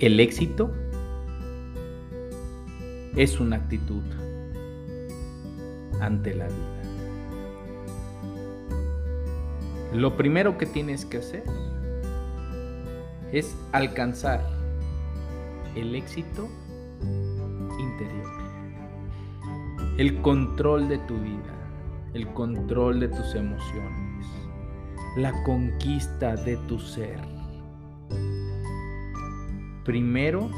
El éxito es una actitud ante la vida. Lo primero que tienes que hacer es alcanzar el éxito interior, el control de tu vida, el control de tus emociones, la conquista de tu ser Primero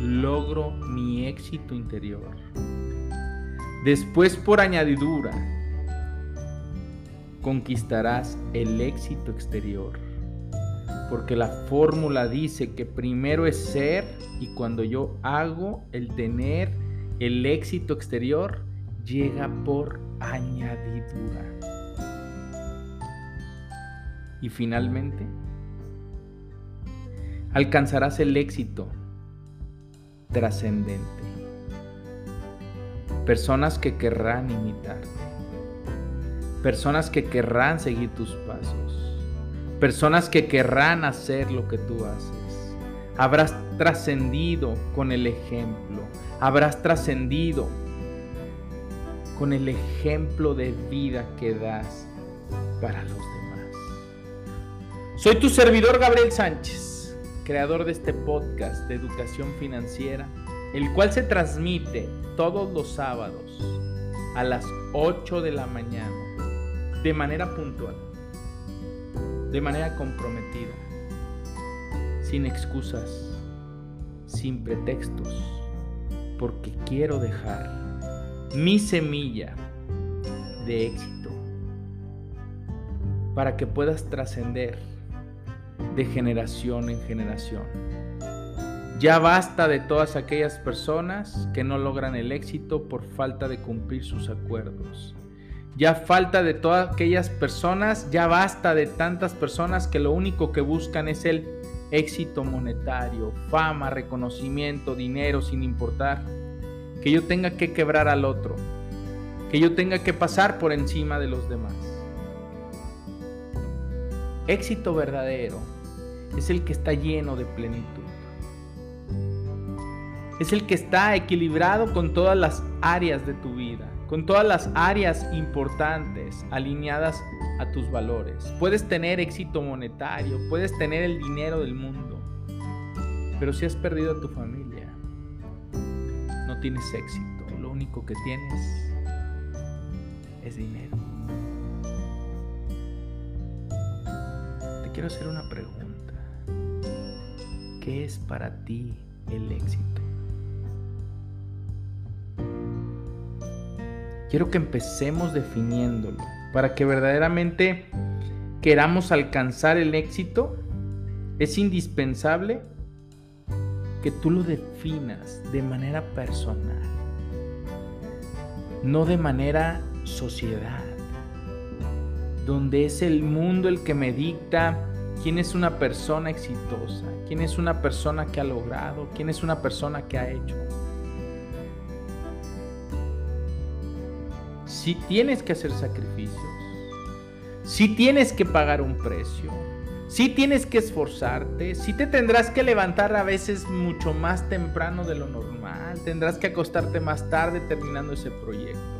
logro mi éxito interior. Después por añadidura conquistarás el éxito exterior. Porque la fórmula dice que primero es ser y cuando yo hago el tener el éxito exterior llega por añadidura. Y finalmente alcanzarás el éxito trascendente. Personas que querrán imitarte. Personas que querrán seguir tus pasos. Personas que querrán hacer lo que tú haces. Habrás trascendido con el ejemplo. Habrás trascendido con el ejemplo de vida que das para los demás. Soy tu servidor Gabriel Sánchez creador de este podcast de educación financiera, el cual se transmite todos los sábados a las 8 de la mañana, de manera puntual, de manera comprometida, sin excusas, sin pretextos, porque quiero dejar mi semilla de éxito para que puedas trascender de generación en generación. Ya basta de todas aquellas personas que no logran el éxito por falta de cumplir sus acuerdos. Ya falta de todas aquellas personas, ya basta de tantas personas que lo único que buscan es el éxito monetario, fama, reconocimiento, dinero, sin importar. Que yo tenga que quebrar al otro, que yo tenga que pasar por encima de los demás. Éxito verdadero es el que está lleno de plenitud. Es el que está equilibrado con todas las áreas de tu vida, con todas las áreas importantes alineadas a tus valores. Puedes tener éxito monetario, puedes tener el dinero del mundo, pero si has perdido a tu familia, no tienes éxito. Lo único que tienes es dinero. Quiero hacer una pregunta. ¿Qué es para ti el éxito? Quiero que empecemos definiéndolo para que verdaderamente queramos alcanzar el éxito. Es indispensable que tú lo definas de manera personal, no de manera sociedad, donde es el mundo el que me dicta quién es una persona exitosa, quién es una persona que ha logrado, quién es una persona que ha hecho. Si tienes que hacer sacrificios, si tienes que pagar un precio, si tienes que esforzarte, si te tendrás que levantar a veces mucho más temprano de lo normal, tendrás que acostarte más tarde terminando ese proyecto.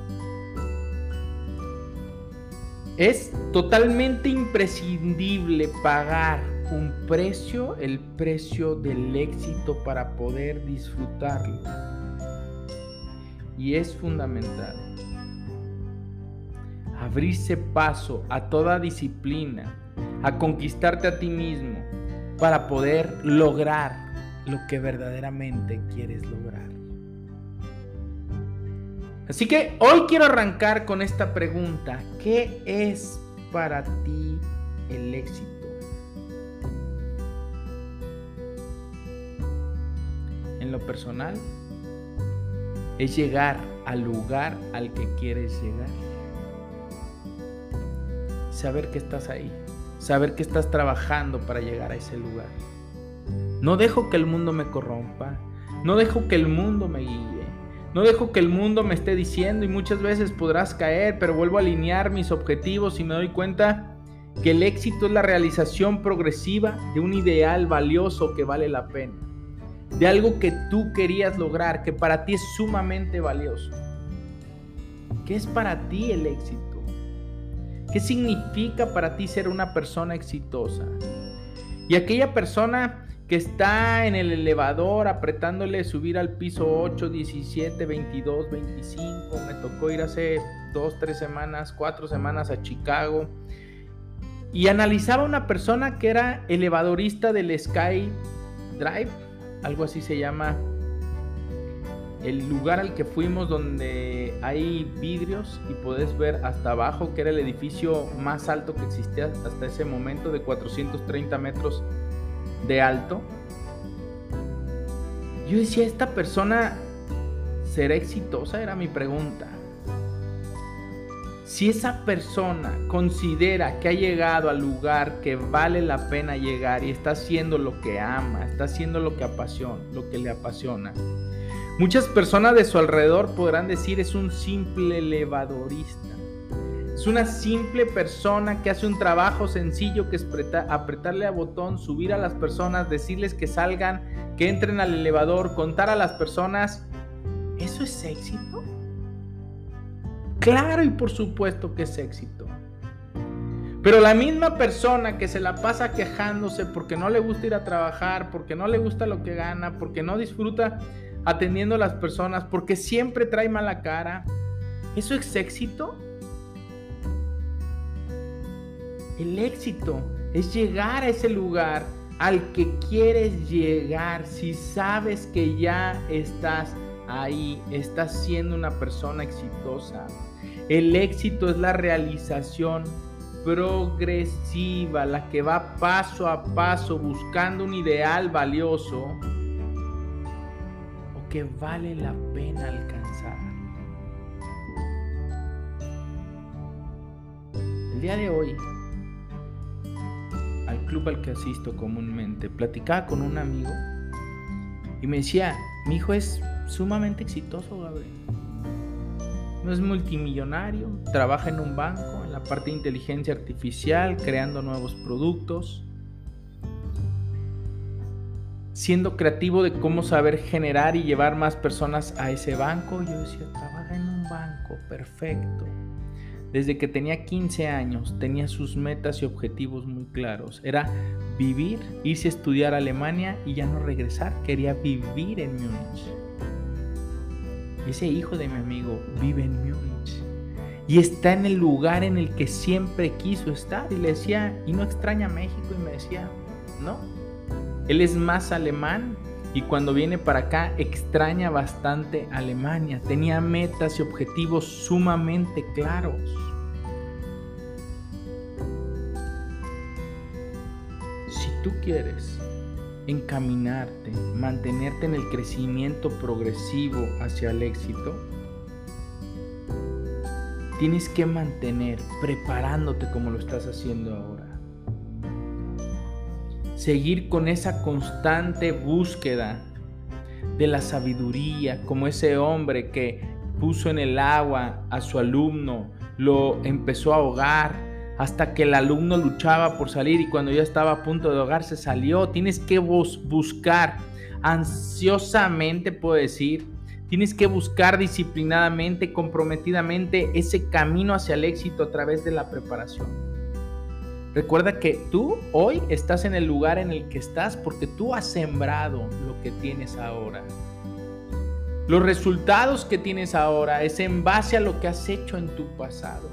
Es totalmente imprescindible pagar un precio, el precio del éxito para poder disfrutarlo. Y es fundamental abrirse paso a toda disciplina, a conquistarte a ti mismo para poder lograr lo que verdaderamente quieres lograr. Así que hoy quiero arrancar con esta pregunta. ¿Qué es para ti el éxito? en lo personal es llegar al lugar al que quieres llegar. Saber que estás ahí, saber que estás trabajando para llegar a ese lugar. No dejo que el mundo me corrompa, no dejo que el mundo me guíe, no dejo que el mundo me esté diciendo y muchas veces podrás caer, pero vuelvo a alinear mis objetivos y me doy cuenta que el éxito es la realización progresiva de un ideal valioso que vale la pena de algo que tú querías lograr, que para ti es sumamente valioso. ¿Qué es para ti el éxito? ¿Qué significa para ti ser una persona exitosa? Y aquella persona que está en el elevador apretándole subir al piso 8, 17, 22, 25. Me tocó ir hace dos, tres semanas, cuatro semanas a Chicago. Y analizaba una persona que era elevadorista del Sky Drive algo así se llama el lugar al que fuimos donde hay vidrios y puedes ver hasta abajo, que era el edificio más alto que existía hasta ese momento, de 430 metros de alto. Yo decía, ¿esta persona será exitosa? Era mi pregunta. Si esa persona considera que ha llegado al lugar que vale la pena llegar y está haciendo lo que ama, está haciendo lo que apasiona, lo que le apasiona, muchas personas de su alrededor podrán decir es un simple elevadorista. Es una simple persona que hace un trabajo sencillo que es apretarle a botón, subir a las personas, decirles que salgan, que entren al elevador, contar a las personas. ¿Eso es éxito? Claro y por supuesto que es éxito. Pero la misma persona que se la pasa quejándose porque no le gusta ir a trabajar, porque no le gusta lo que gana, porque no disfruta atendiendo a las personas, porque siempre trae mala cara, ¿eso es éxito? El éxito es llegar a ese lugar al que quieres llegar si sabes que ya estás ahí, estás siendo una persona exitosa. El éxito es la realización progresiva, la que va paso a paso buscando un ideal valioso o que vale la pena alcanzar. El día de hoy, al club al que asisto comúnmente, platicaba con un amigo y me decía, mi hijo es sumamente exitoso, Gabriel no es multimillonario, trabaja en un banco, en la parte de inteligencia artificial, creando nuevos productos, siendo creativo de cómo saber generar y llevar más personas a ese banco. Yo decía, trabaja en un banco, perfecto. Desde que tenía 15 años tenía sus metas y objetivos muy claros. Era vivir, irse a estudiar a Alemania y ya no regresar. Quería vivir en Múnich. Ese hijo de mi amigo vive en Múnich y está en el lugar en el que siempre quiso estar. Y le decía, ¿y no extraña México? Y me decía, no. Él es más alemán y cuando viene para acá extraña bastante Alemania. Tenía metas y objetivos sumamente claros. Si tú quieres encaminarte, mantenerte en el crecimiento progresivo hacia el éxito, tienes que mantener preparándote como lo estás haciendo ahora. Seguir con esa constante búsqueda de la sabiduría, como ese hombre que puso en el agua a su alumno, lo empezó a ahogar, hasta que el alumno luchaba por salir y cuando ya estaba a punto de ahogarse salió. Tienes que buscar ansiosamente, puedo decir, tienes que buscar disciplinadamente, comprometidamente ese camino hacia el éxito a través de la preparación. Recuerda que tú hoy estás en el lugar en el que estás porque tú has sembrado lo que tienes ahora. Los resultados que tienes ahora es en base a lo que has hecho en tu pasado.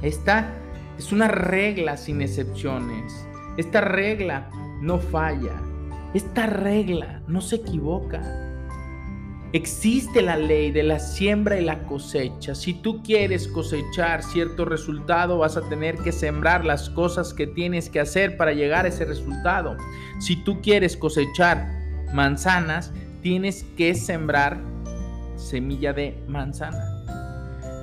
Esta es una regla sin excepciones. Esta regla no falla. Esta regla no se equivoca. Existe la ley de la siembra y la cosecha. Si tú quieres cosechar cierto resultado, vas a tener que sembrar las cosas que tienes que hacer para llegar a ese resultado. Si tú quieres cosechar manzanas, tienes que sembrar semilla de manzana.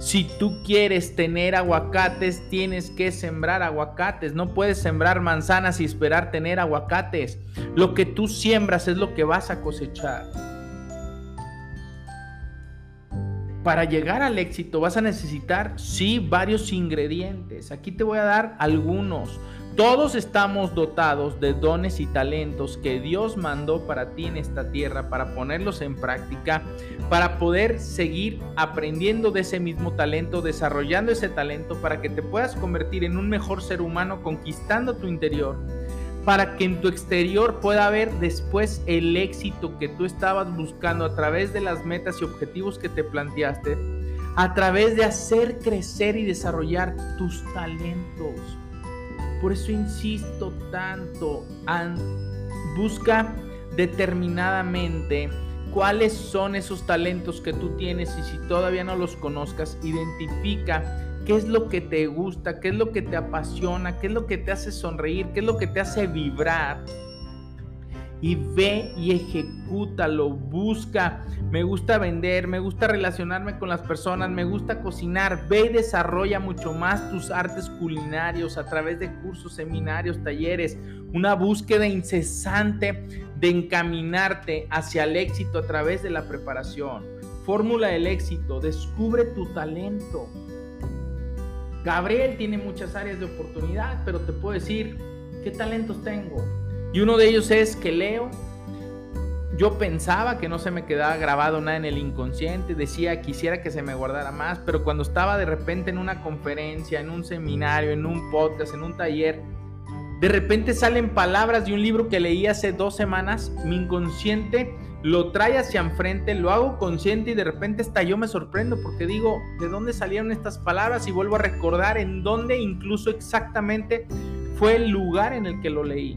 Si tú quieres tener aguacates, tienes que sembrar aguacates. No puedes sembrar manzanas y esperar tener aguacates. Lo que tú siembras es lo que vas a cosechar. Para llegar al éxito vas a necesitar, sí, varios ingredientes. Aquí te voy a dar algunos. Todos estamos dotados de dones y talentos que Dios mandó para ti en esta tierra, para ponerlos en práctica, para poder seguir aprendiendo de ese mismo talento, desarrollando ese talento, para que te puedas convertir en un mejor ser humano, conquistando tu interior, para que en tu exterior pueda haber después el éxito que tú estabas buscando a través de las metas y objetivos que te planteaste, a través de hacer crecer y desarrollar tus talentos. Por eso insisto tanto, busca determinadamente cuáles son esos talentos que tú tienes y si todavía no los conozcas, identifica qué es lo que te gusta, qué es lo que te apasiona, qué es lo que te hace sonreír, qué es lo que te hace vibrar y ve y ejecútalo, busca. Me gusta vender, me gusta relacionarme con las personas, me gusta cocinar. Ve y desarrolla mucho más tus artes culinarios a través de cursos, seminarios, talleres. Una búsqueda incesante de encaminarte hacia el éxito a través de la preparación. Fórmula del éxito, descubre tu talento. Gabriel tiene muchas áreas de oportunidad, pero te puedo decir, ¿qué talentos tengo? Y uno de ellos es que leo. Yo pensaba que no se me quedaba grabado nada en el inconsciente, decía quisiera que se me guardara más, pero cuando estaba de repente en una conferencia, en un seminario, en un podcast, en un taller, de repente salen palabras de un libro que leí hace dos semanas, mi inconsciente lo trae hacia enfrente, lo hago consciente y de repente hasta yo me sorprendo porque digo, ¿de dónde salieron estas palabras? Y vuelvo a recordar en dónde incluso exactamente fue el lugar en el que lo leí.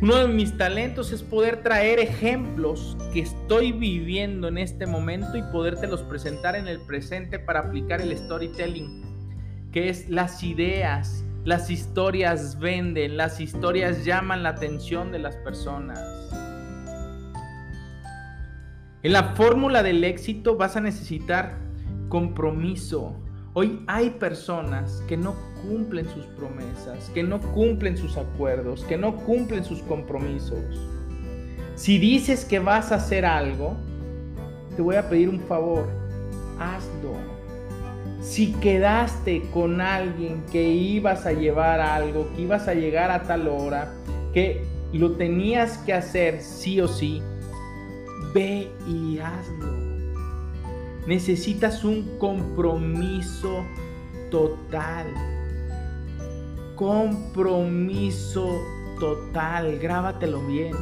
Uno de mis talentos es poder traer ejemplos que estoy viviendo en este momento y podértelos presentar en el presente para aplicar el storytelling, que es las ideas, las historias venden, las historias llaman la atención de las personas. En la fórmula del éxito vas a necesitar compromiso. Hoy hay personas que no cumplen sus promesas, que no cumplen sus acuerdos, que no cumplen sus compromisos. Si dices que vas a hacer algo, te voy a pedir un favor, hazlo. Si quedaste con alguien que ibas a llevar algo, que ibas a llegar a tal hora, que lo tenías que hacer sí o sí, ve y hazlo. Necesitas un compromiso total compromiso total, grábatelo bien.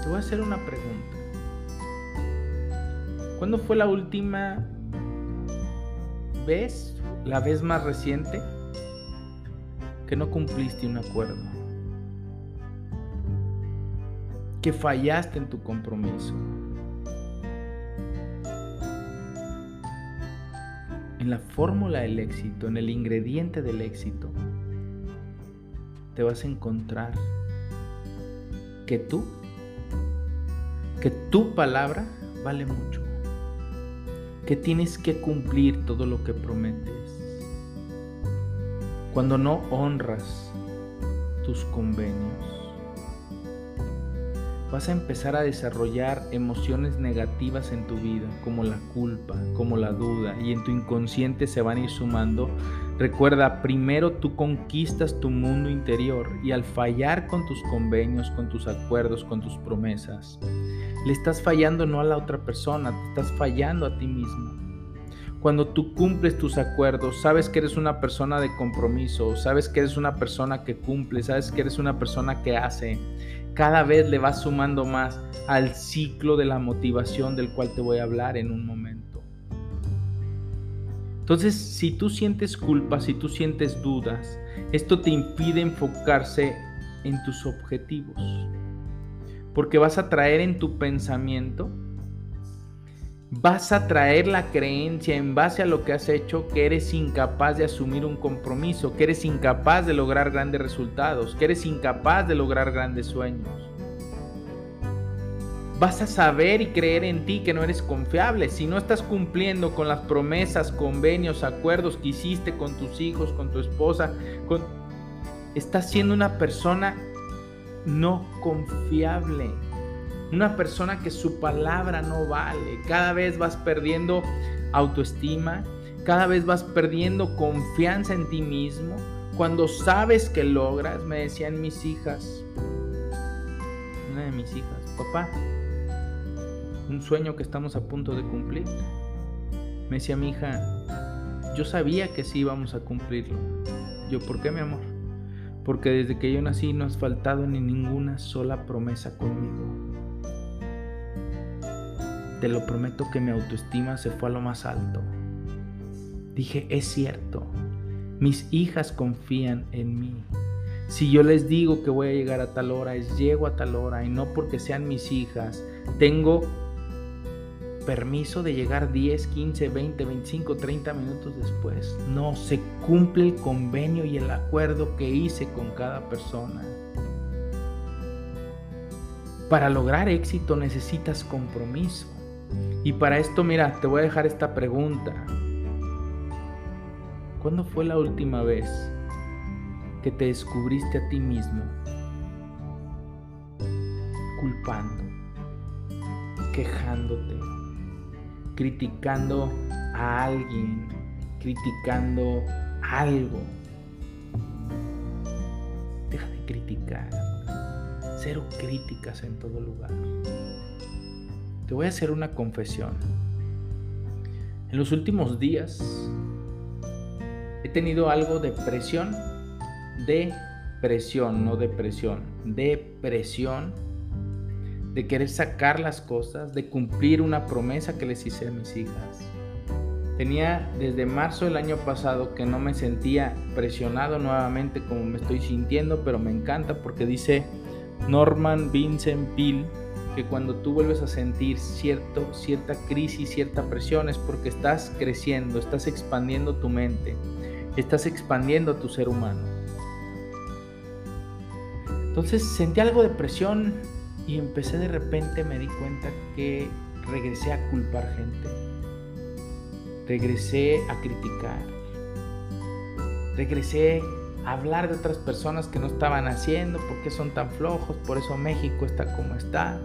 Te voy a hacer una pregunta. ¿Cuándo fue la última vez, la vez más reciente, que no cumpliste un acuerdo? Que fallaste en tu compromiso. en la fórmula del éxito, en el ingrediente del éxito, te vas a encontrar que tú, que tu palabra vale mucho, que tienes que cumplir todo lo que prometes. Cuando no honras tus convenios, vas a empezar a desarrollar emociones negativas en tu vida, como la culpa, como la duda, y en tu inconsciente se van a ir sumando. Recuerda, primero tú conquistas tu mundo interior y al fallar con tus convenios, con tus acuerdos, con tus promesas, le estás fallando no a la otra persona, te estás fallando a ti mismo. Cuando tú cumples tus acuerdos, sabes que eres una persona de compromiso, sabes que eres una persona que cumple, sabes que eres una persona que hace, cada vez le vas sumando más al ciclo de la motivación del cual te voy a hablar en un momento. Entonces, si tú sientes culpa, si tú sientes dudas, esto te impide enfocarse en tus objetivos. Porque vas a traer en tu pensamiento vas a traer la creencia en base a lo que has hecho que eres incapaz de asumir un compromiso, que eres incapaz de lograr grandes resultados, que eres incapaz de lograr grandes sueños. vas a saber y creer en ti que no eres confiable. Si no estás cumpliendo con las promesas, convenios, acuerdos que hiciste con tus hijos, con tu esposa, con... estás siendo una persona no confiable. Una persona que su palabra no vale. Cada vez vas perdiendo autoestima, cada vez vas perdiendo confianza en ti mismo. Cuando sabes que logras, me decían mis hijas, una de mis hijas, papá, un sueño que estamos a punto de cumplir. Me decía mi hija, yo sabía que sí íbamos a cumplirlo. Yo, ¿por qué mi amor? Porque desde que yo nací no has faltado ni ninguna sola promesa conmigo. Te lo prometo que mi autoestima se fue a lo más alto. Dije, es cierto, mis hijas confían en mí. Si yo les digo que voy a llegar a tal hora, es llego a tal hora y no porque sean mis hijas. Tengo permiso de llegar 10, 15, 20, 25, 30 minutos después. No, se cumple el convenio y el acuerdo que hice con cada persona. Para lograr éxito necesitas compromiso. Y para esto, mira, te voy a dejar esta pregunta. ¿Cuándo fue la última vez que te descubriste a ti mismo culpando, quejándote, criticando a alguien, criticando algo. Deja de criticar. Cero críticas en todo lugar. Te voy a hacer una confesión. En los últimos días he tenido algo de presión, de presión, no depresión, de presión de querer sacar las cosas, de cumplir una promesa que les hice a mis hijas. Tenía desde marzo del año pasado que no me sentía presionado nuevamente como me estoy sintiendo, pero me encanta porque dice Norman Vincent Peale que cuando tú vuelves a sentir cierto, cierta crisis, cierta presión es porque estás creciendo, estás expandiendo tu mente, estás expandiendo tu ser humano. Entonces sentí algo de presión y empecé de repente, me di cuenta que regresé a culpar gente. Regresé a criticar. Regresé hablar de otras personas que no estaban haciendo, porque son tan flojos, por eso México está como está.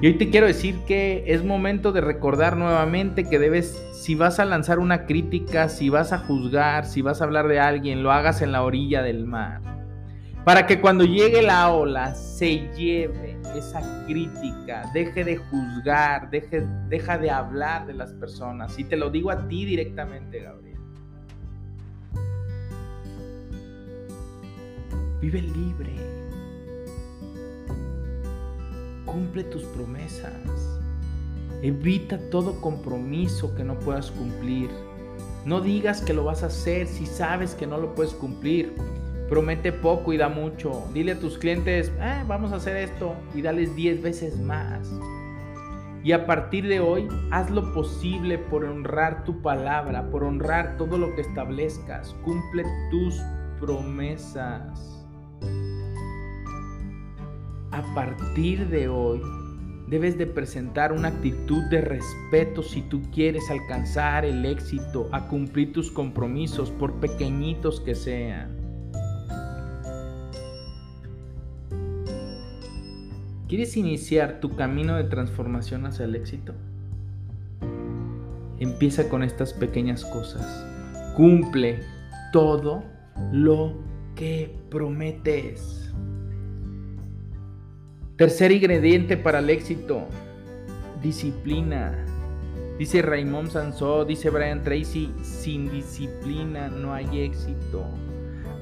Y hoy te quiero decir que es momento de recordar nuevamente que debes, si vas a lanzar una crítica, si vas a juzgar, si vas a hablar de alguien, lo hagas en la orilla del mar para que cuando llegue la ola se lleve esa crítica, deje de juzgar, deje, deja de hablar de las personas. Y te lo digo a ti directamente, Gabriel. Vive libre. Cumple tus promesas. Evita todo compromiso que no puedas cumplir. No digas que lo vas a hacer si sabes que no lo puedes cumplir. Promete poco y da mucho. Dile a tus clientes, ah, vamos a hacer esto y dales 10 veces más. Y a partir de hoy, haz lo posible por honrar tu palabra, por honrar todo lo que establezcas. Cumple tus promesas. A partir de hoy, debes de presentar una actitud de respeto si tú quieres alcanzar el éxito, a cumplir tus compromisos, por pequeñitos que sean. ¿Quieres iniciar tu camino de transformación hacia el éxito? Empieza con estas pequeñas cosas. Cumple todo lo que prometes. Tercer ingrediente para el éxito, disciplina. Dice Raymond Sansó, dice Brian Tracy, sin disciplina no hay éxito.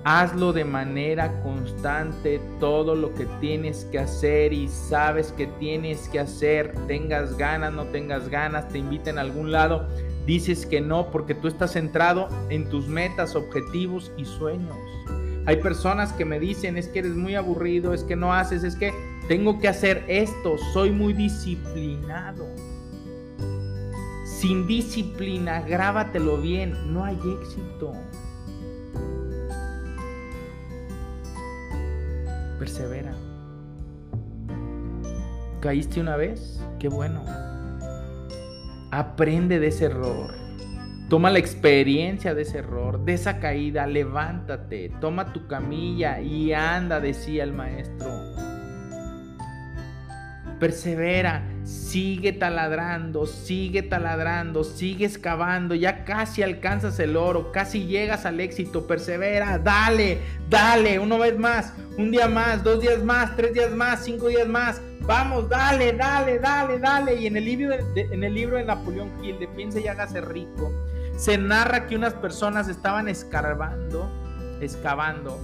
Hazlo de manera constante todo lo que tienes que hacer y sabes que tienes que hacer, tengas ganas, no tengas ganas, te inviten a algún lado, dices que no porque tú estás centrado en tus metas, objetivos y sueños. Hay personas que me dicen es que eres muy aburrido, es que no haces, es que tengo que hacer esto, soy muy disciplinado. Sin disciplina, grábatelo bien, no hay éxito. persevera. ¿Caíste una vez? Qué bueno. Aprende de ese error. Toma la experiencia de ese error, de esa caída, levántate, toma tu camilla y anda, decía el maestro. Persevera, sigue taladrando, sigue taladrando, sigue excavando, ya casi alcanzas el oro, casi llegas al éxito, persevera, dale, dale, una vez más, un día más, dos días más, tres días más, cinco días más, vamos, dale, dale, dale, dale. Y en el libro de, en el libro de Napoleón Hill, de Piense y hágase rico, se narra que unas personas estaban escarbando, excavando.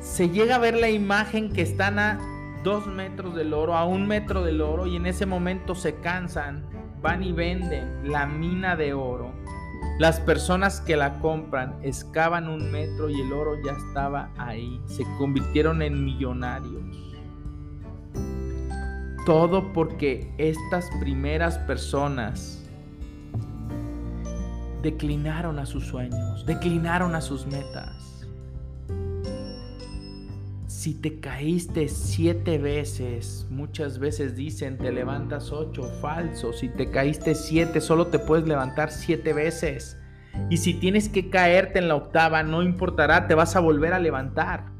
Se llega a ver la imagen que están a dos metros del oro, a un metro del oro, y en ese momento se cansan, van y venden la mina de oro. Las personas que la compran excavan un metro y el oro ya estaba ahí. Se convirtieron en millonarios. Todo porque estas primeras personas declinaron a sus sueños, declinaron a sus metas. Si te caíste siete veces, muchas veces dicen te levantas ocho, falso. Si te caíste siete, solo te puedes levantar siete veces. Y si tienes que caerte en la octava, no importará, te vas a volver a levantar.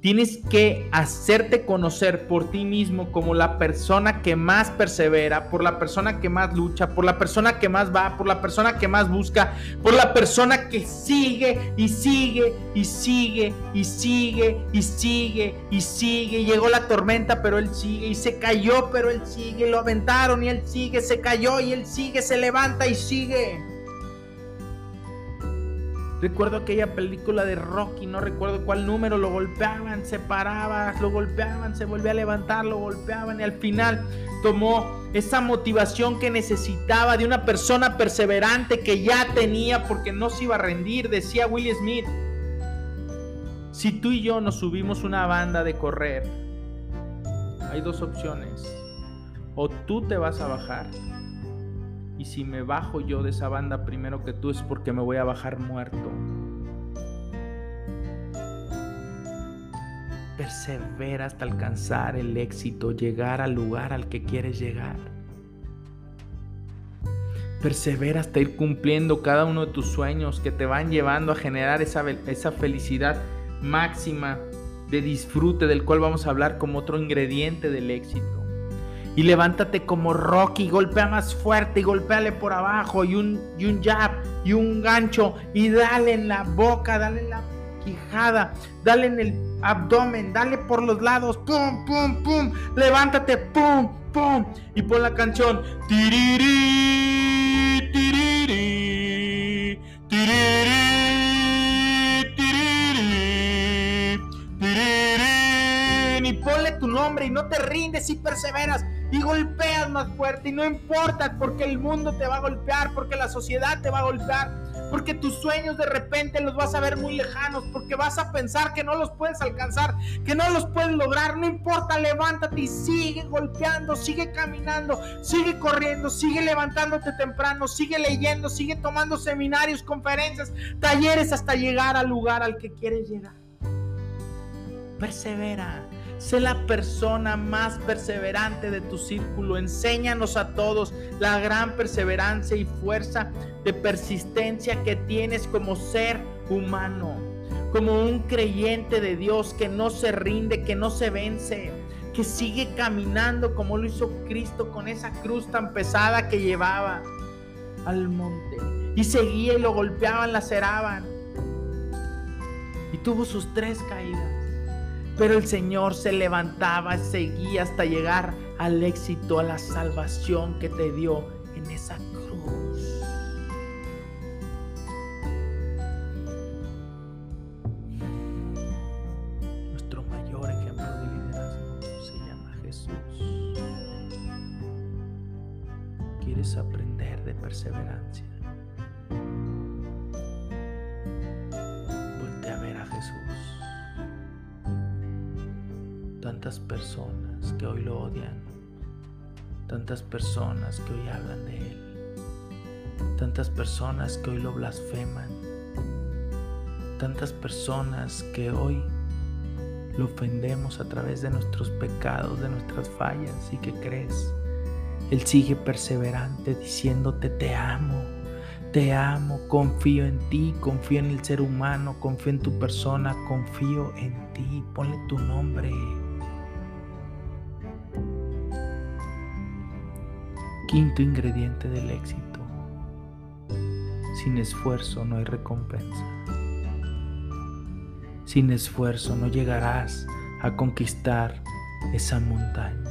Tienes que hacerte conocer por ti mismo como la persona que más persevera, por la persona que más lucha, por la persona que más va, por la persona que más busca, por la persona que sigue y sigue y sigue y sigue y sigue y sigue. Llegó la tormenta, pero él sigue y se cayó, pero él sigue. Lo aventaron y él sigue, se cayó y él sigue, se levanta y sigue. Recuerdo aquella película de Rocky, no recuerdo cuál número, lo golpeaban, se paraba, lo golpeaban, se volvía a levantar, lo golpeaban y al final tomó esa motivación que necesitaba de una persona perseverante que ya tenía porque no se iba a rendir, decía Will Smith. Si tú y yo nos subimos una banda de correr, hay dos opciones. O tú te vas a bajar y si me bajo yo de esa banda primero que tú es porque me voy a bajar muerto. Persevera hasta alcanzar el éxito, llegar al lugar al que quieres llegar. Persevera hasta ir cumpliendo cada uno de tus sueños que te van llevando a generar esa, esa felicidad máxima de disfrute del cual vamos a hablar como otro ingrediente del éxito y levántate como Rocky, golpea más fuerte y golpéale por abajo y un, y un jab y un gancho y dale en la boca, dale en la quijada, dale en el abdomen, dale por los lados, pum, pum, pum, levántate, pum, pum y pon la canción. Tiriri, tiriri, tiriri, tu nombre y no te rindes y perseveras y golpeas más fuerte y no importa porque el mundo te va a golpear, porque la sociedad te va a golpear, porque tus sueños de repente los vas a ver muy lejanos, porque vas a pensar que no los puedes alcanzar, que no los puedes lograr, no importa, levántate y sigue golpeando, sigue caminando, sigue corriendo, sigue levantándote temprano, sigue leyendo, sigue tomando seminarios, conferencias, talleres hasta llegar al lugar al que quieres llegar. Persevera. Sé la persona más perseverante de tu círculo. Enséñanos a todos la gran perseverancia y fuerza de persistencia que tienes como ser humano, como un creyente de Dios que no se rinde, que no se vence, que sigue caminando como lo hizo Cristo con esa cruz tan pesada que llevaba al monte. Y seguía y lo golpeaban, laceraban. Y tuvo sus tres caídas pero el Señor se levantaba, seguía hasta llegar al éxito, a la salvación que te dio en esa cruz. Nuestro mayor ejemplo de liderazgo se llama Jesús. ¿Quieres aprender de perseverancia? Personas que hoy lo odian, tantas personas que hoy hablan de Él, tantas personas que hoy lo blasfeman, tantas personas que hoy lo ofendemos a través de nuestros pecados, de nuestras fallas. ¿Y qué crees? Él sigue perseverante diciéndote te amo, te amo, confío en ti, confío en el ser humano, confío en tu persona, confío en ti, ponle tu nombre. Quinto ingrediente del éxito. Sin esfuerzo no hay recompensa. Sin esfuerzo no llegarás a conquistar esa montaña.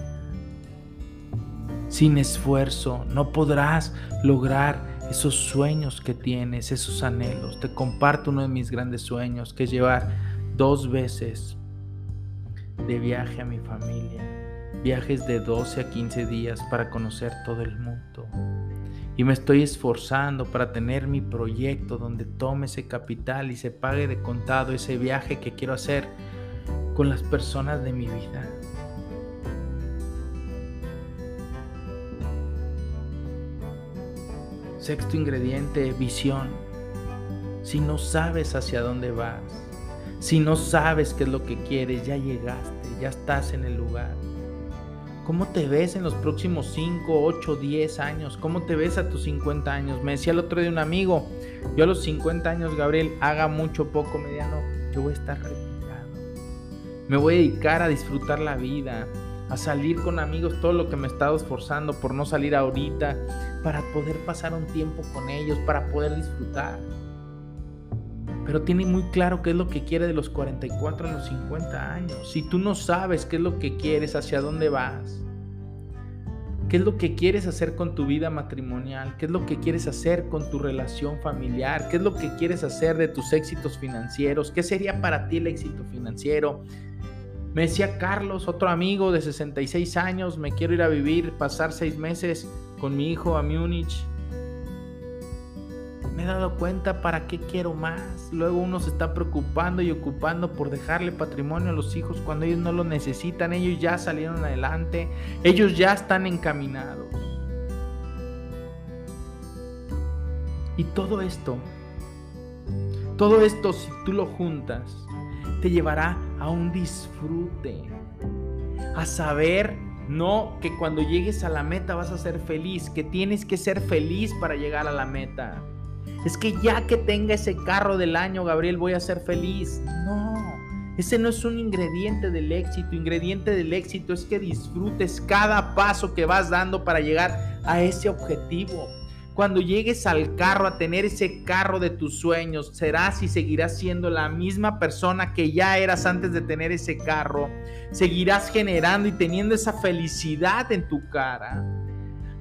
Sin esfuerzo no podrás lograr esos sueños que tienes, esos anhelos. Te comparto uno de mis grandes sueños, que es llevar dos veces de viaje a mi familia. Viajes de 12 a 15 días para conocer todo el mundo. Y me estoy esforzando para tener mi proyecto donde tome ese capital y se pague de contado ese viaje que quiero hacer con las personas de mi vida. Sexto ingrediente, visión. Si no sabes hacia dónde vas, si no sabes qué es lo que quieres, ya llegaste, ya estás en el lugar. ¿Cómo te ves en los próximos 5, 8, 10 años? ¿Cómo te ves a tus 50 años? Me decía el otro día un amigo, yo a los 50 años, Gabriel, haga mucho, poco, mediano, yo voy a estar retirado. Me voy a dedicar a disfrutar la vida, a salir con amigos, todo lo que me he estado esforzando por no salir ahorita, para poder pasar un tiempo con ellos, para poder disfrutar. Pero tiene muy claro qué es lo que quiere de los 44 a los 50 años. Si tú no sabes qué es lo que quieres, hacia dónde vas, qué es lo que quieres hacer con tu vida matrimonial, qué es lo que quieres hacer con tu relación familiar, qué es lo que quieres hacer de tus éxitos financieros, qué sería para ti el éxito financiero. Me decía Carlos, otro amigo de 66 años, me quiero ir a vivir, pasar seis meses con mi hijo a Múnich me he dado cuenta para qué quiero más. Luego uno se está preocupando y ocupando por dejarle patrimonio a los hijos cuando ellos no lo necesitan. Ellos ya salieron adelante. Ellos ya están encaminados. Y todo esto, todo esto si tú lo juntas, te llevará a un disfrute. A saber no que cuando llegues a la meta vas a ser feliz, que tienes que ser feliz para llegar a la meta. Es que ya que tenga ese carro del año, Gabriel, voy a ser feliz. No, ese no es un ingrediente del éxito. Ingrediente del éxito es que disfrutes cada paso que vas dando para llegar a ese objetivo. Cuando llegues al carro, a tener ese carro de tus sueños, serás y seguirás siendo la misma persona que ya eras antes de tener ese carro. Seguirás generando y teniendo esa felicidad en tu cara.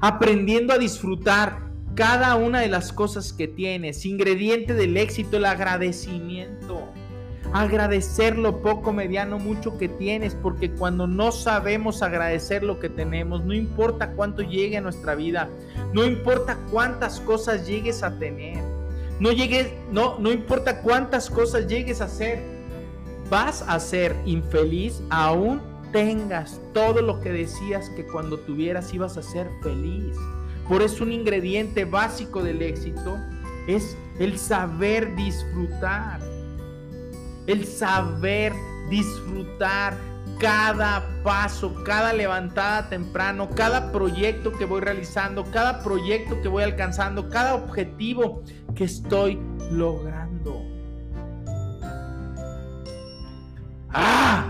Aprendiendo a disfrutar cada una de las cosas que tienes. Ingrediente del éxito, el agradecimiento. Agradecer lo poco, mediano, mucho que tienes, porque cuando no sabemos agradecer lo que tenemos, no importa cuánto llegue a nuestra vida, no importa cuántas cosas llegues a tener, no llegues, no, no importa cuántas cosas llegues a hacer, vas a ser infeliz aún tengas todo lo que decías que cuando tuvieras ibas a ser feliz. Por eso un ingrediente básico del éxito es el saber disfrutar. El saber disfrutar cada paso, cada levantada temprano, cada proyecto que voy realizando, cada proyecto que voy alcanzando, cada objetivo que estoy logrando. ¡Ah!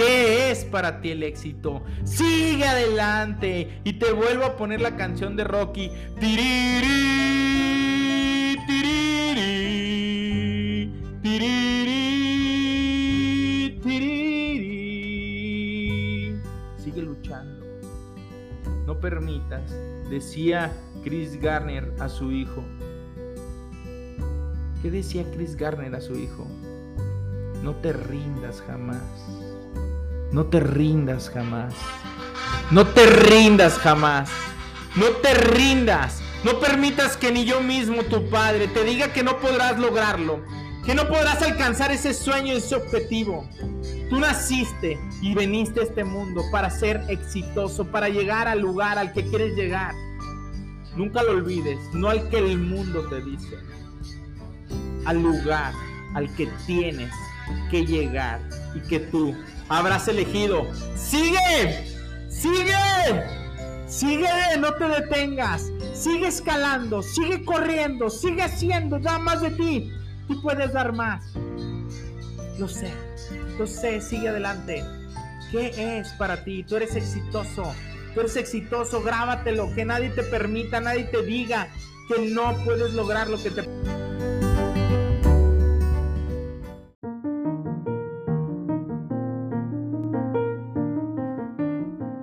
¿Qué es para ti el éxito? Sigue adelante y te vuelvo a poner la canción de Rocky. Tiriri, tiriri, tiriri, tiriri. Sigue luchando. No permitas, decía Chris Garner a su hijo. ¿Qué decía Chris Garner a su hijo? No te rindas jamás. No te rindas jamás. No te rindas jamás. No te rindas. No permitas que ni yo mismo, tu padre, te diga que no podrás lograrlo. Que no podrás alcanzar ese sueño, ese objetivo. Tú naciste y veniste a este mundo para ser exitoso, para llegar al lugar al que quieres llegar. Nunca lo olvides, no al que el mundo te dice, al lugar al que tienes que llegar y que tú habrás elegido. ¡Sigue! ¡Sigue! ¡Sigue! No te detengas. Sigue escalando, sigue corriendo, sigue haciendo, da más de ti. Tú puedes dar más. Lo sé, lo sé, sigue adelante. ¿Qué es para ti? Tú eres exitoso. Tú eres exitoso, grábatelo, que nadie te permita, nadie te diga que no puedes lograr lo que te...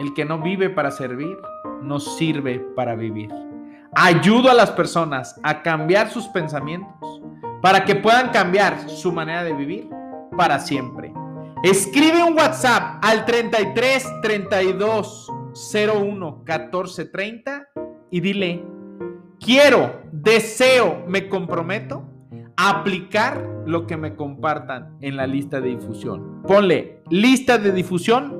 El que no vive para servir, no sirve para vivir. Ayudo a las personas a cambiar sus pensamientos para que puedan cambiar su manera de vivir para siempre. Escribe un WhatsApp al 33 32 01 1430 y dile, quiero, deseo, me comprometo a aplicar lo que me compartan en la lista de difusión. Ponle lista de difusión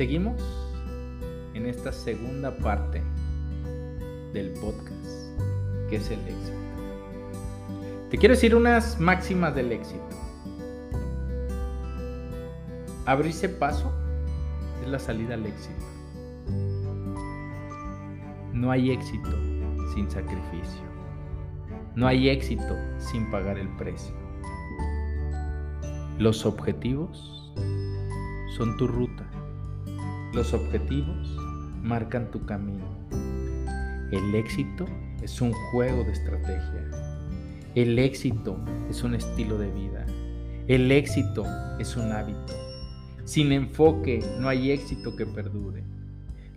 Seguimos en esta segunda parte del podcast, que es el éxito. Te quiero decir unas máximas del éxito. Abrirse paso es la salida al éxito. No hay éxito sin sacrificio. No hay éxito sin pagar el precio. Los objetivos son tu ruta. Los objetivos marcan tu camino. El éxito es un juego de estrategia. El éxito es un estilo de vida. El éxito es un hábito. Sin enfoque no hay éxito que perdure.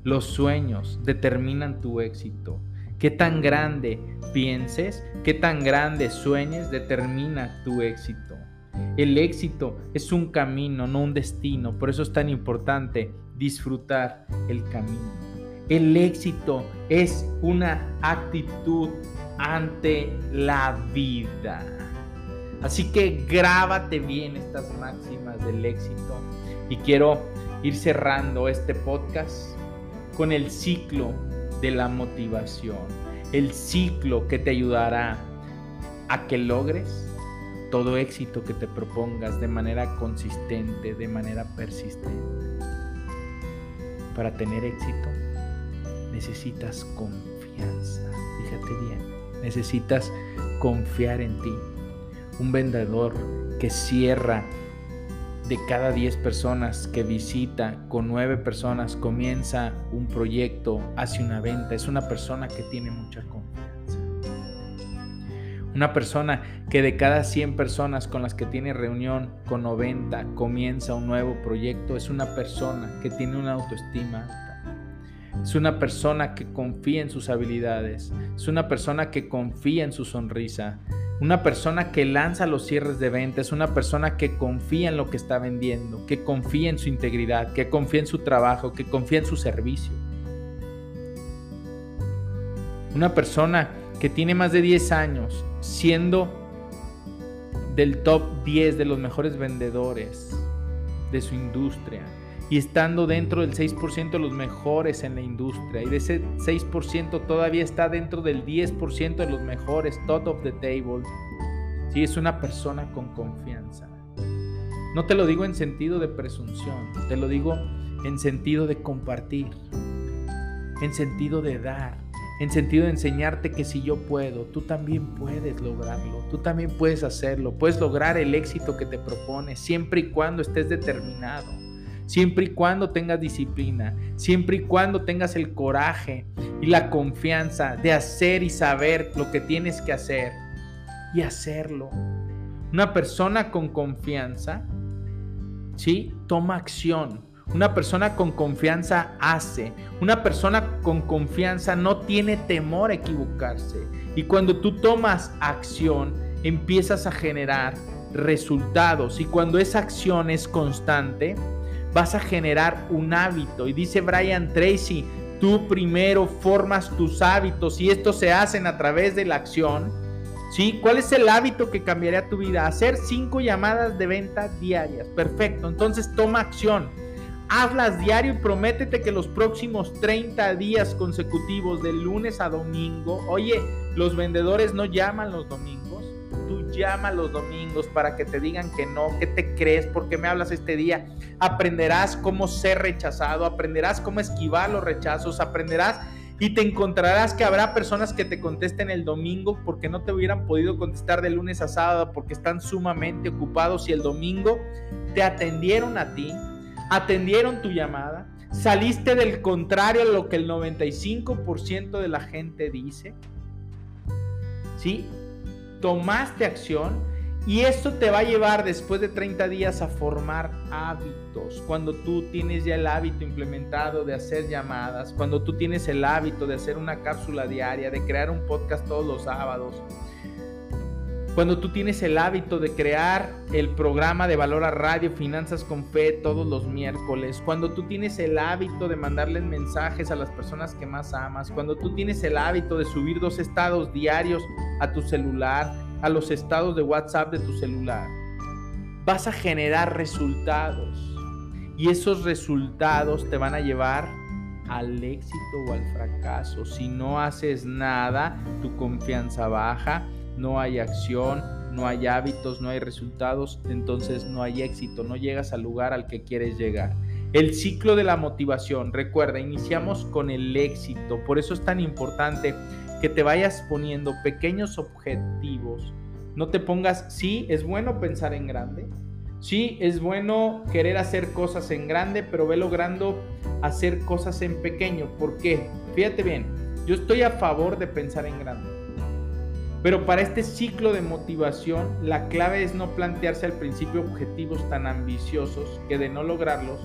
Los sueños determinan tu éxito. Qué tan grande pienses, qué tan grande sueñes determina tu éxito. El éxito es un camino, no un destino. Por eso es tan importante disfrutar el camino. El éxito es una actitud ante la vida. Así que grábate bien estas máximas del éxito y quiero ir cerrando este podcast con el ciclo de la motivación, el ciclo que te ayudará a que logres todo éxito que te propongas de manera consistente, de manera persistente. Para tener éxito necesitas confianza, fíjate bien, necesitas confiar en ti. Un vendedor que cierra de cada 10 personas que visita, con 9 personas comienza un proyecto, hace una venta, es una persona que tiene mucha confianza. Una persona que de cada 100 personas con las que tiene reunión, con 90 comienza un nuevo proyecto, es una persona que tiene una autoestima. Es una persona que confía en sus habilidades. Es una persona que confía en su sonrisa. Una persona que lanza los cierres de venta es una persona que confía en lo que está vendiendo, que confía en su integridad, que confía en su trabajo, que confía en su servicio. Una persona que tiene más de 10 años siendo del top 10 de los mejores vendedores de su industria, y estando dentro del 6% de los mejores en la industria. Y de ese 6% todavía está dentro del 10% de los mejores, top of the table. Sí, es una persona con confianza. No te lo digo en sentido de presunción, te lo digo en sentido de compartir, en sentido de dar, en sentido de enseñarte que si yo puedo, tú también puedes lograrlo, tú también puedes hacerlo, puedes lograr el éxito que te propones, siempre y cuando estés determinado, siempre y cuando tengas disciplina, siempre y cuando tengas el coraje y la confianza de hacer y saber lo que tienes que hacer y hacerlo. Una persona con confianza, ¿sí? Toma acción. Una persona con confianza hace. Una persona con confianza no tiene temor a equivocarse. Y cuando tú tomas acción, empiezas a generar resultados. Y cuando esa acción es constante, vas a generar un hábito. Y dice Brian Tracy, tú primero formas tus hábitos y estos se hacen a través de la acción ¿Sí? ¿Cuál es el hábito que cambiaría tu vida? Hacer cinco llamadas de venta diarias. Perfecto. Entonces toma acción. Hazlas diario y prométete que los próximos 30 días consecutivos, de lunes a domingo, oye, los vendedores no llaman los domingos. Tú llama los domingos para que te digan que no, que te crees, porque me hablas este día. Aprenderás cómo ser rechazado, aprenderás cómo esquivar los rechazos, aprenderás y te encontrarás que habrá personas que te contesten el domingo porque no te hubieran podido contestar de lunes a sábado porque están sumamente ocupados y el domingo te atendieron a ti, atendieron tu llamada, saliste del contrario a lo que el 95% de la gente dice. ¿Sí? Tomaste acción y esto te va a llevar después de 30 días a formar hábitos. Cuando tú tienes ya el hábito implementado de hacer llamadas, cuando tú tienes el hábito de hacer una cápsula diaria, de crear un podcast todos los sábados, cuando tú tienes el hábito de crear el programa de Valor a Radio Finanzas con Fe todos los miércoles, cuando tú tienes el hábito de mandarles mensajes a las personas que más amas, cuando tú tienes el hábito de subir dos estados diarios a tu celular, a los estados de WhatsApp de tu celular, vas a generar resultados. Y esos resultados te van a llevar al éxito o al fracaso. Si no haces nada, tu confianza baja, no hay acción, no hay hábitos, no hay resultados, entonces no hay éxito, no llegas al lugar al que quieres llegar. El ciclo de la motivación, recuerda, iniciamos con el éxito, por eso es tan importante que te vayas poniendo pequeños objetivos. No te pongas, sí, es bueno pensar en grande. Sí, es bueno querer hacer cosas en grande, pero ve logrando hacer cosas en pequeño. ¿Por qué? Fíjate bien, yo estoy a favor de pensar en grande. Pero para este ciclo de motivación, la clave es no plantearse al principio objetivos tan ambiciosos que de no lograrlos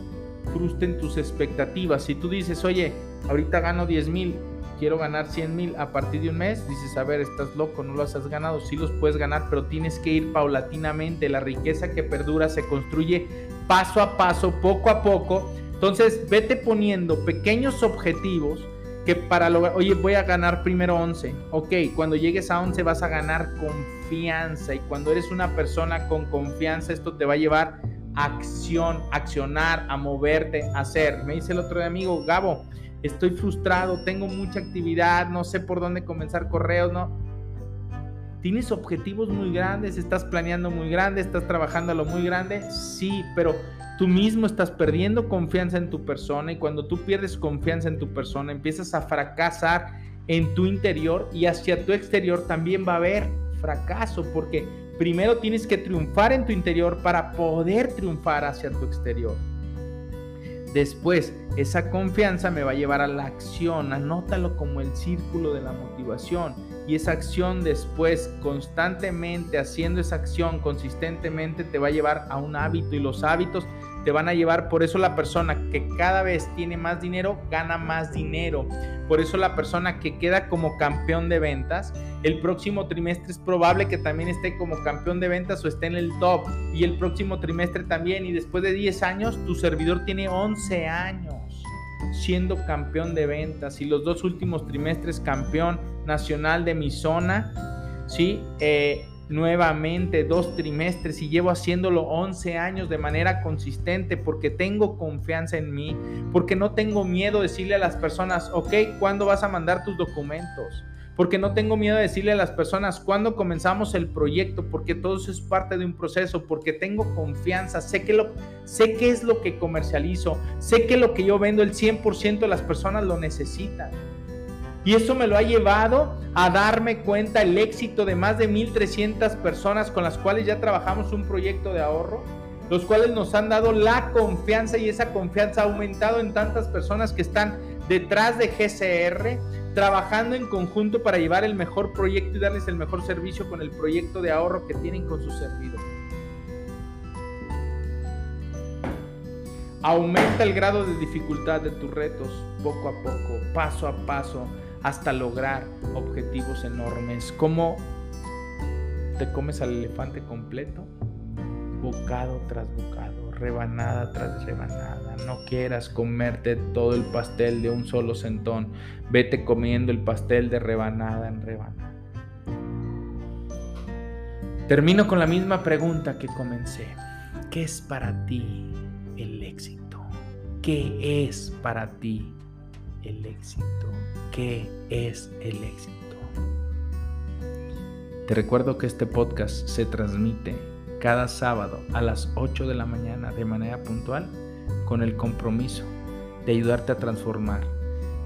frustren tus expectativas. Si tú dices, oye, ahorita gano 10 mil, quiero ganar 100 mil a partir de un mes, dices, a ver, estás loco, no los has ganado, sí los puedes ganar, pero tienes que ir paulatinamente, la riqueza que perdura se construye paso a paso, poco a poco, entonces vete poniendo pequeños objetivos que para lograr, oye, voy a ganar primero 11, ok, cuando llegues a 11 vas a ganar confianza y cuando eres una persona con confianza esto te va a llevar a acción, accionar, a moverte, a hacer. Me dice el otro amigo, Gabo, estoy frustrado, tengo mucha actividad, no sé por dónde comenzar correos, no. ¿Tienes objetivos muy grandes? ¿Estás planeando muy grande? ¿Estás trabajando a lo muy grande? Sí, pero tú mismo estás perdiendo confianza en tu persona y cuando tú pierdes confianza en tu persona empiezas a fracasar en tu interior y hacia tu exterior también va a haber fracaso porque primero tienes que triunfar en tu interior para poder triunfar hacia tu exterior. Después, esa confianza me va a llevar a la acción. Anótalo como el círculo de la motivación. Y esa acción después, constantemente haciendo esa acción consistentemente, te va a llevar a un hábito. Y los hábitos te van a llevar, por eso la persona que cada vez tiene más dinero, gana más dinero. Por eso la persona que queda como campeón de ventas, el próximo trimestre es probable que también esté como campeón de ventas o esté en el top. Y el próximo trimestre también. Y después de 10 años, tu servidor tiene 11 años siendo campeón de ventas y los dos últimos trimestres campeón nacional de mi zona. ¿sí? Eh, nuevamente dos trimestres y llevo haciéndolo 11 años de manera consistente porque tengo confianza en mí, porque no tengo miedo de decirle a las personas, ok, ¿cuándo vas a mandar tus documentos? Porque no tengo miedo de decirle a las personas cuándo comenzamos el proyecto, porque todo eso es parte de un proceso, porque tengo confianza, sé que, lo, sé qué es lo que comercializo, sé que lo que yo vendo el 100% de las personas lo necesitan. Y eso me lo ha llevado a darme cuenta el éxito de más de 1.300 personas con las cuales ya trabajamos un proyecto de ahorro, los cuales nos han dado la confianza y esa confianza ha aumentado en tantas personas que están detrás de GCR, trabajando en conjunto para llevar el mejor proyecto y darles el mejor servicio con el proyecto de ahorro que tienen con su servidor. Aumenta el grado de dificultad de tus retos poco a poco, paso a paso, hasta lograr objetivos enormes. ¿Cómo te comes al elefante completo? Bocado tras bocado, rebanada tras rebanada. No quieras comerte todo el pastel de un solo centón. Vete comiendo el pastel de rebanada en rebanada. Termino con la misma pregunta que comencé. ¿Qué es para ti el éxito? ¿Qué es para ti el éxito? ¿Qué es el éxito? Te recuerdo que este podcast se transmite cada sábado a las 8 de la mañana de manera puntual con el compromiso de ayudarte a transformar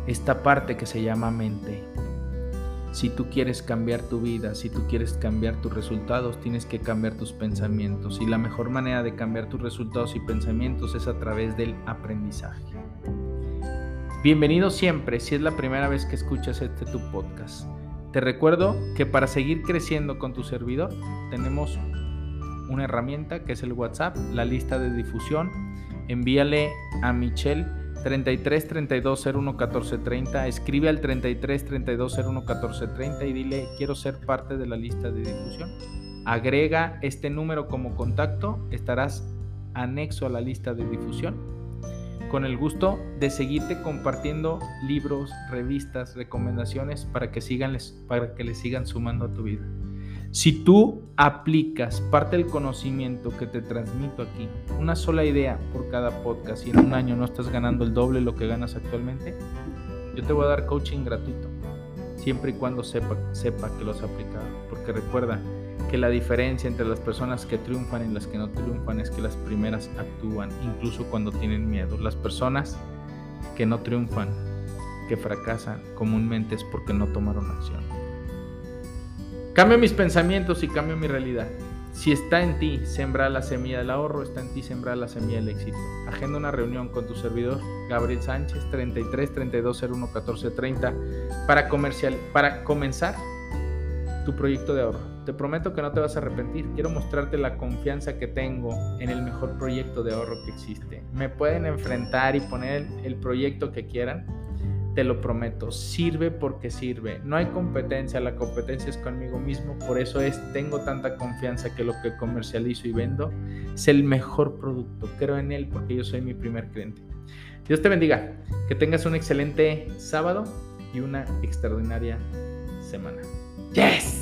esta parte que se llama mente. Si tú quieres cambiar tu vida, si tú quieres cambiar tus resultados, tienes que cambiar tus pensamientos. Y la mejor manera de cambiar tus resultados y pensamientos es a través del aprendizaje. Bienvenido siempre si es la primera vez que escuchas este tu podcast. Te recuerdo que para seguir creciendo con tu servidor tenemos una herramienta que es el WhatsApp, la lista de difusión. Envíale a Michelle 33 32 01 14 30. Escribe al 33 32 01 14 30 y dile quiero ser parte de la lista de difusión. Agrega este número como contacto, estarás anexo a la lista de difusión con el gusto de seguirte compartiendo libros, revistas, recomendaciones para que, sigan, para que le sigan sumando a tu vida. Si tú aplicas parte del conocimiento que te transmito aquí, una sola idea por cada podcast y en un año no estás ganando el doble lo que ganas actualmente, yo te voy a dar coaching gratuito, siempre y cuando sepa, sepa que lo has aplicado. Porque recuerda, que la diferencia entre las personas que triunfan y las que no triunfan es que las primeras actúan incluso cuando tienen miedo. Las personas que no triunfan, que fracasan comúnmente es porque no tomaron acción. Cambio mis pensamientos y cambio mi realidad. Si está en ti sembrar la semilla del ahorro, está en ti sembrar la semilla del éxito. Agenda una reunión con tu servidor, Gabriel Sánchez, 33 32 01 14 30, para, comercial, para comenzar tu proyecto de ahorro. Te prometo que no te vas a arrepentir. Quiero mostrarte la confianza que tengo en el mejor proyecto de ahorro que existe. Me pueden enfrentar y poner el proyecto que quieran. Te lo prometo, sirve porque sirve. No hay competencia, la competencia es conmigo mismo. Por eso es, tengo tanta confianza que lo que comercializo y vendo es el mejor producto. Creo en él porque yo soy mi primer cliente. Dios te bendiga. Que tengas un excelente sábado y una extraordinaria semana. Yes.